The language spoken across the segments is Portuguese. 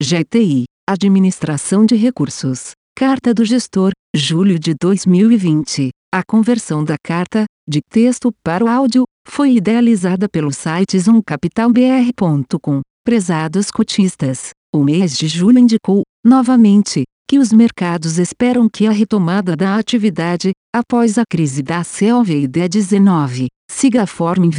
GTI, Administração de Recursos. Carta do Gestor, julho de 2020. A conversão da carta, de texto para o áudio, foi idealizada pelo site zoomcapitalbr.com. Prezados cotistas, o mês de julho indicou, novamente, que os mercados esperam que a retomada da atividade, após a crise da Covid-19, siga a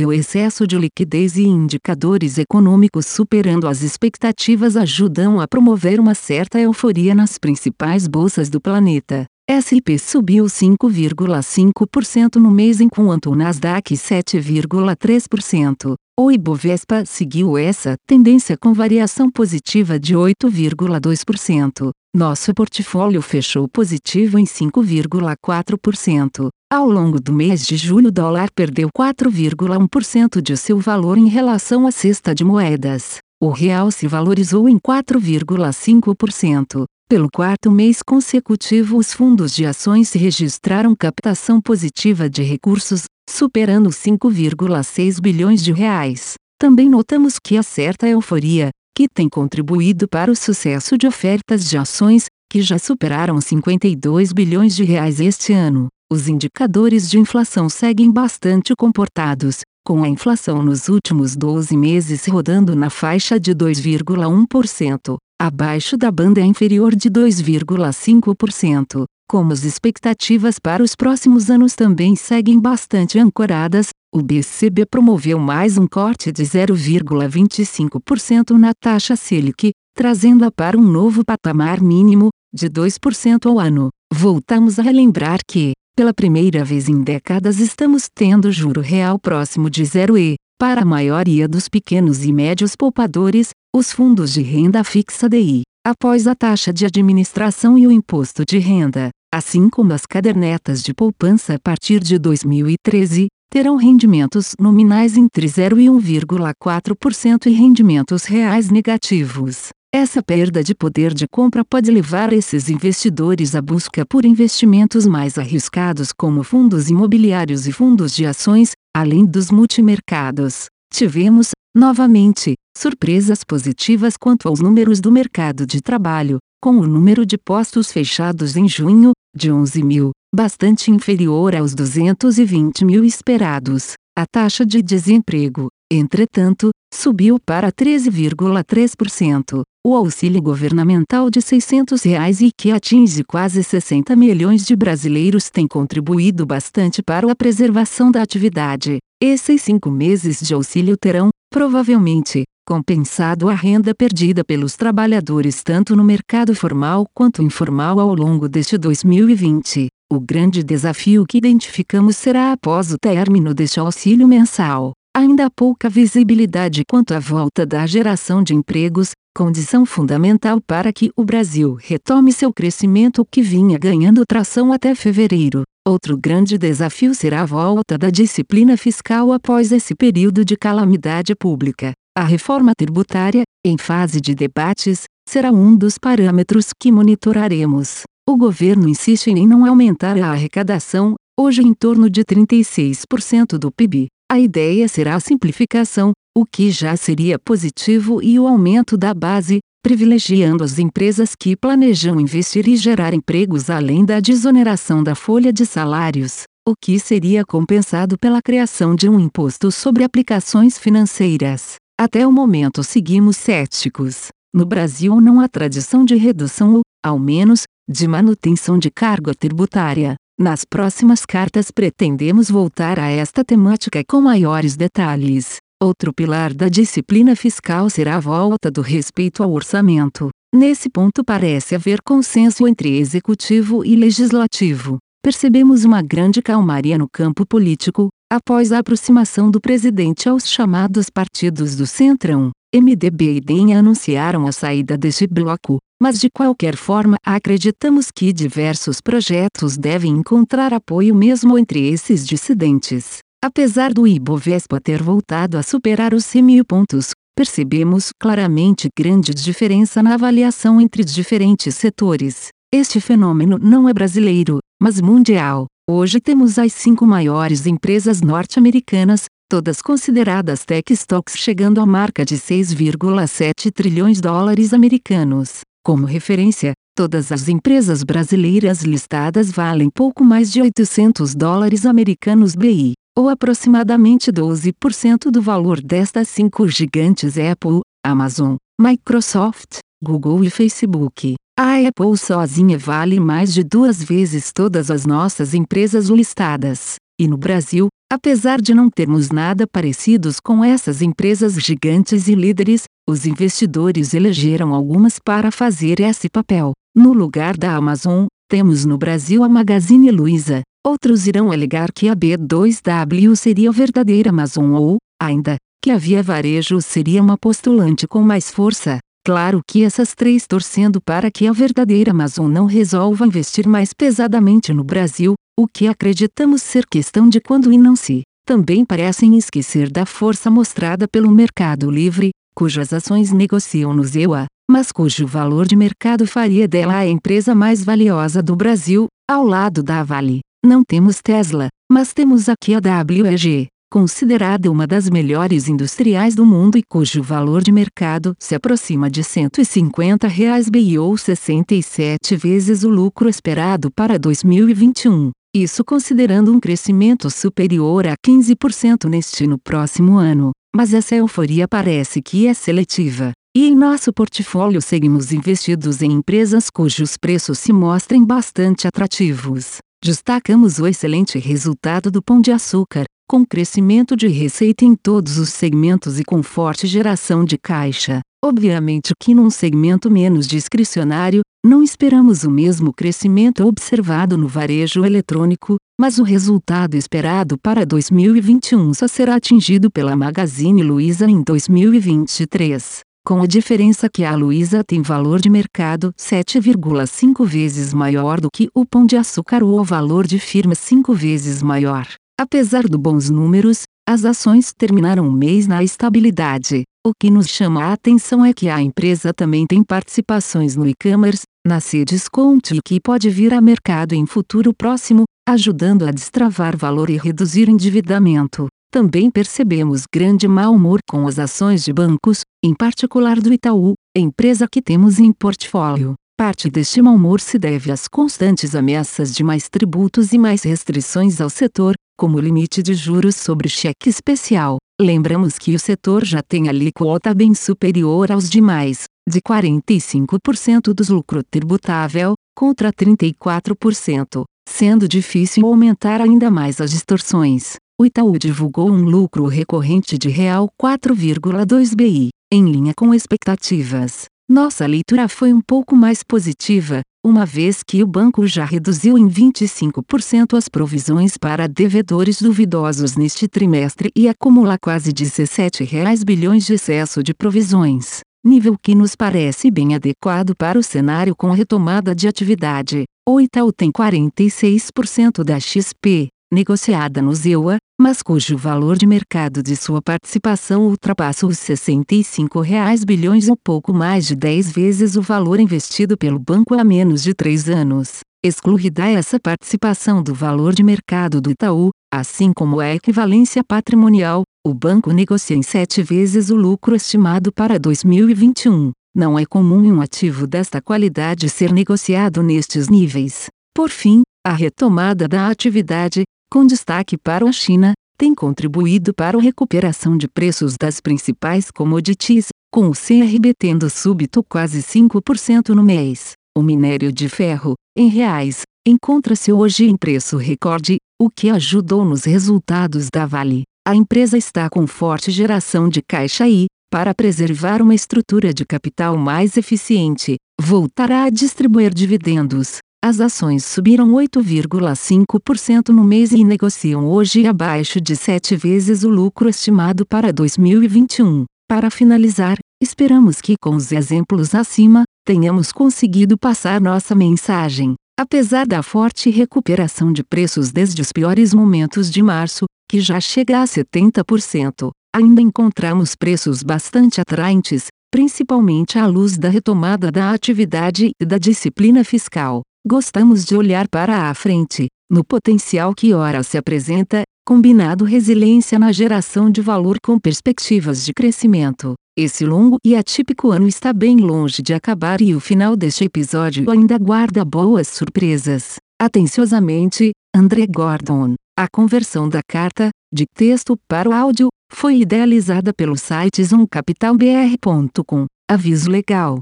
o excesso de liquidez e indicadores econômicos superando as expectativas ajudam a promover uma certa euforia nas principais bolsas do planeta. S&P subiu 5,5% no mês enquanto o Nasdaq 7,3%. O Ibovespa seguiu essa tendência com variação positiva de 8,2%. Nosso portfólio fechou positivo em 5,4%. Ao longo do mês de julho, o dólar perdeu 4,1% de seu valor em relação à cesta de moedas. O real se valorizou em 4,5%. Pelo quarto mês consecutivo, os fundos de ações registraram captação positiva de recursos, superando 5,6 bilhões de reais. Também notamos que há certa euforia, que tem contribuído para o sucesso de ofertas de ações, que já superaram 52 bilhões de reais este ano. Os indicadores de inflação seguem bastante comportados, com a inflação nos últimos 12 meses rodando na faixa de 2,1%, abaixo da banda inferior de 2,5% como as expectativas para os próximos anos também seguem bastante ancoradas, o BCB promoveu mais um corte de 0,25% na taxa Selic, trazendo-a para um novo patamar mínimo, de 2% ao ano. Voltamos a relembrar que, pela primeira vez em décadas, estamos tendo juro real próximo de zero e, para a maioria dos pequenos e médios poupadores, os fundos de renda fixa DI, após a taxa de administração e o imposto de renda, assim como as cadernetas de poupança a partir de 2013, terão rendimentos nominais entre 0 e 1,4% e rendimentos reais negativos. Essa perda de poder de compra pode levar esses investidores à busca por investimentos mais arriscados como fundos imobiliários e fundos de ações, além dos multimercados. Tivemos, novamente, surpresas positivas quanto aos números do mercado de trabalho, com o número de postos fechados em junho, de 11 mil, bastante inferior aos 220 mil esperados. A taxa de desemprego, entretanto, subiu para 13,3%. O auxílio governamental de 600 reais e que atinge quase 60 milhões de brasileiros tem contribuído bastante para a preservação da atividade. Esses cinco meses de auxílio terão, provavelmente, compensado a renda perdida pelos trabalhadores tanto no mercado formal quanto informal ao longo deste 2020. O grande desafio que identificamos será após o término deste auxílio mensal. Ainda há pouca visibilidade quanto à volta da geração de empregos, condição fundamental para que o Brasil retome seu crescimento que vinha ganhando tração até fevereiro. Outro grande desafio será a volta da disciplina fiscal após esse período de calamidade pública. A reforma tributária, em fase de debates, será um dos parâmetros que monitoraremos. O governo insiste em não aumentar a arrecadação, hoje em torno de 36% do PIB. A ideia será a simplificação, o que já seria positivo, e o aumento da base, privilegiando as empresas que planejam investir e gerar empregos além da desoneração da folha de salários, o que seria compensado pela criação de um imposto sobre aplicações financeiras. Até o momento seguimos céticos. No Brasil não há tradição de redução ou, ao menos, de manutenção de carga tributária. Nas próximas cartas pretendemos voltar a esta temática com maiores detalhes. Outro pilar da disciplina fiscal será a volta do respeito ao orçamento. Nesse ponto parece haver consenso entre executivo e legislativo. Percebemos uma grande calmaria no campo político, após a aproximação do presidente aos chamados partidos do Centrão. MDB e DEM anunciaram a saída deste bloco, mas de qualquer forma acreditamos que diversos projetos devem encontrar apoio mesmo entre esses dissidentes. Apesar do Ibovespa ter voltado a superar os 100 mil pontos, percebemos claramente grande diferença na avaliação entre diferentes setores. Este fenômeno não é brasileiro, mas mundial. Hoje temos as cinco maiores empresas norte-americanas, todas consideradas tech stocks chegando à marca de 6,7 trilhões de dólares americanos. Como referência, todas as empresas brasileiras listadas valem pouco mais de 800 dólares americanos BI, ou aproximadamente 12% do valor destas cinco gigantes Apple, Amazon, Microsoft, Google e Facebook. A Apple sozinha vale mais de duas vezes todas as nossas empresas listadas. E no Brasil, apesar de não termos nada parecidos com essas empresas gigantes e líderes, os investidores elegeram algumas para fazer esse papel. No lugar da Amazon, temos no Brasil a Magazine Luiza. Outros irão alegar que a B2W seria a verdadeira Amazon ou, ainda, que a Via Varejo seria uma postulante com mais força. Claro que essas três torcendo para que a verdadeira Amazon não resolva investir mais pesadamente no Brasil, o que acreditamos ser questão de quando e não se. Também parecem esquecer da força mostrada pelo Mercado Livre, cujas ações negociam no ZEUA, mas cujo valor de mercado faria dela a empresa mais valiosa do Brasil, ao lado da Vale. Não temos Tesla, mas temos aqui a WEG, considerada uma das melhores industriais do mundo e cujo valor de mercado se aproxima de 150 reais BI ou 67 vezes o lucro esperado para 2021. Isso considerando um crescimento superior a 15% neste no próximo ano. Mas essa euforia parece que é seletiva. E em nosso portfólio seguimos investidos em empresas cujos preços se mostrem bastante atrativos. Destacamos o excelente resultado do Pão de Açúcar, com crescimento de receita em todos os segmentos e com forte geração de caixa. Obviamente que num segmento menos discricionário, não esperamos o mesmo crescimento observado no varejo eletrônico, mas o resultado esperado para 2021 só será atingido pela Magazine Luiza em 2023. Com a diferença que a Luiza tem valor de mercado 7,5 vezes maior do que o Pão de Açúcar ou o valor de firma 5 vezes maior. Apesar dos bons números, as ações terminaram o mês na estabilidade. O que nos chama a atenção é que a empresa também tem participações no e-commerce, na e que pode vir a mercado em futuro próximo, ajudando a destravar valor e reduzir endividamento. Também percebemos grande mau humor com as ações de bancos, em particular do Itaú, empresa que temos em portfólio. Parte deste mau humor se deve às constantes ameaças de mais tributos e mais restrições ao setor, como limite de juros sobre cheque especial. Lembramos que o setor já tem alíquota bem superior aos demais, de 45% dos lucro tributável, contra 34%, sendo difícil aumentar ainda mais as distorções. O Itaú divulgou um lucro recorrente de real 4,2 bi, em linha com expectativas. Nossa leitura foi um pouco mais positiva, uma vez que o banco já reduziu em 25% as provisões para devedores duvidosos neste trimestre e acumula quase 17 reais bilhões de excesso de provisões, nível que nos parece bem adequado para o cenário com retomada de atividade. O Itaú tem 46% da XP, negociada no ZEUA, mas cujo valor de mercado de sua participação ultrapassa os 65 reais bilhões ou pouco mais de 10 vezes o valor investido pelo banco há menos de 3 anos. Excluída essa participação do valor de mercado do Itaú, assim como a equivalência patrimonial, o banco negocia em 7 vezes o lucro estimado para 2021. Não é comum um ativo desta qualidade ser negociado nestes níveis. Por fim, a retomada da atividade, com destaque para a China, tem contribuído para a recuperação de preços das principais commodities, com o CRB tendo súbito quase 5% no mês. O minério de ferro, em reais, encontra-se hoje em preço recorde, o que ajudou nos resultados da Vale. A empresa está com forte geração de caixa e, para preservar uma estrutura de capital mais eficiente, voltará a distribuir dividendos. As ações subiram 8,5% no mês e negociam hoje abaixo de 7 vezes o lucro estimado para 2021. Para finalizar, esperamos que com os exemplos acima, tenhamos conseguido passar nossa mensagem. Apesar da forte recuperação de preços desde os piores momentos de março, que já chega a 70%, ainda encontramos preços bastante atraentes, principalmente à luz da retomada da atividade e da disciplina fiscal. Gostamos de olhar para a frente, no potencial que ora se apresenta, Combinado resiliência na geração de valor com perspectivas de crescimento. Esse longo e atípico ano está bem longe de acabar e o final deste episódio ainda guarda boas surpresas. Atenciosamente, André Gordon. A conversão da carta, de texto para o áudio, foi idealizada pelo site zoomcapitalbr.com. Aviso legal.